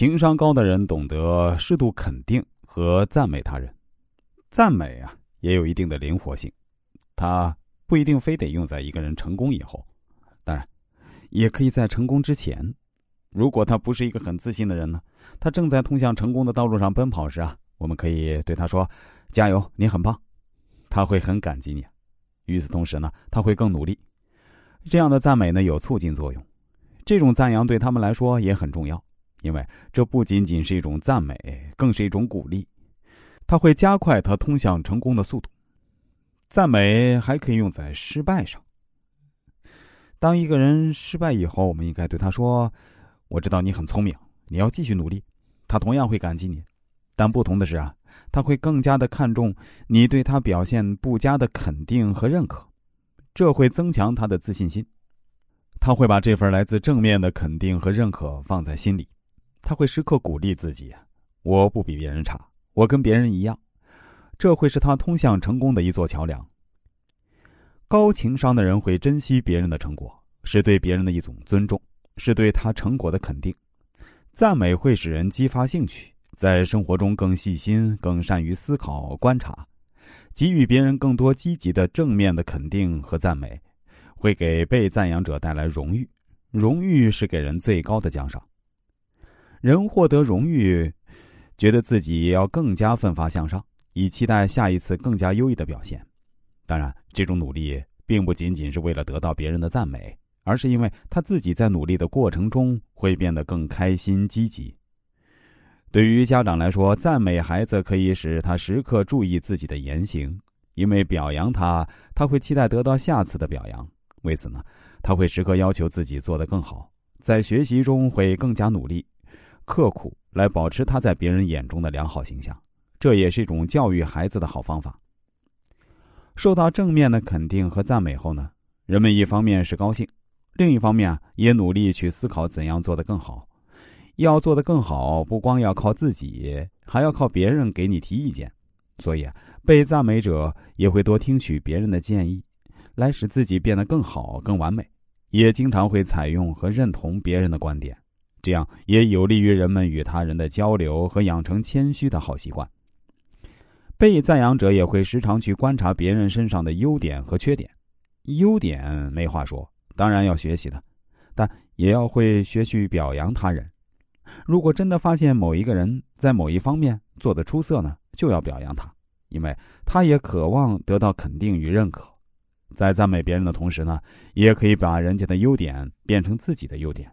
情商高的人懂得适度肯定和赞美他人。赞美啊，也有一定的灵活性，它不一定非得用在一个人成功以后，当然，也可以在成功之前。如果他不是一个很自信的人呢，他正在通向成功的道路上奔跑时啊，我们可以对他说：“加油，你很棒。”他会很感激你。与此同时呢，他会更努力。这样的赞美呢，有促进作用。这种赞扬对他们来说也很重要，因为这不仅仅是一种赞美，更是一种鼓励。它会加快他通向成功的速度。赞美还可以用在失败上。当一个人失败以后，我们应该对他说。我知道你很聪明，你要继续努力。他同样会感激你，但不同的是啊，他会更加的看重你对他表现不佳的肯定和认可，这会增强他的自信心。他会把这份来自正面的肯定和认可放在心里，他会时刻鼓励自己：我不比别人差，我跟别人一样。这会是他通向成功的一座桥梁。高情商的人会珍惜别人的成果，是对别人的一种尊重。是对他成果的肯定，赞美会使人激发兴趣，在生活中更细心、更善于思考、观察，给予别人更多积极的、正面的肯定和赞美，会给被赞扬者带来荣誉。荣誉是给人最高的奖赏。人获得荣誉，觉得自己要更加奋发向上，以期待下一次更加优异的表现。当然，这种努力并不仅仅是为了得到别人的赞美。而是因为他自己在努力的过程中会变得更开心、积极。对于家长来说，赞美孩子可以使他时刻注意自己的言行，因为表扬他，他会期待得到下次的表扬。为此呢，他会时刻要求自己做得更好，在学习中会更加努力、刻苦，来保持他在别人眼中的良好形象。这也是一种教育孩子的好方法。受到正面的肯定和赞美后呢，人们一方面是高兴。另一方面，也努力去思考怎样做得更好。要做得更好，不光要靠自己，还要靠别人给你提意见。所以啊，被赞美者也会多听取别人的建议，来使自己变得更好、更完美。也经常会采用和认同别人的观点，这样也有利于人们与他人的交流和养成谦虚的好习惯。被赞扬者也会时常去观察别人身上的优点和缺点。优点没话说。当然要学习的，但也要会学去表扬他人。如果真的发现某一个人在某一方面做得出色呢，就要表扬他，因为他也渴望得到肯定与认可。在赞美别人的同时呢，也可以把人家的优点变成自己的优点。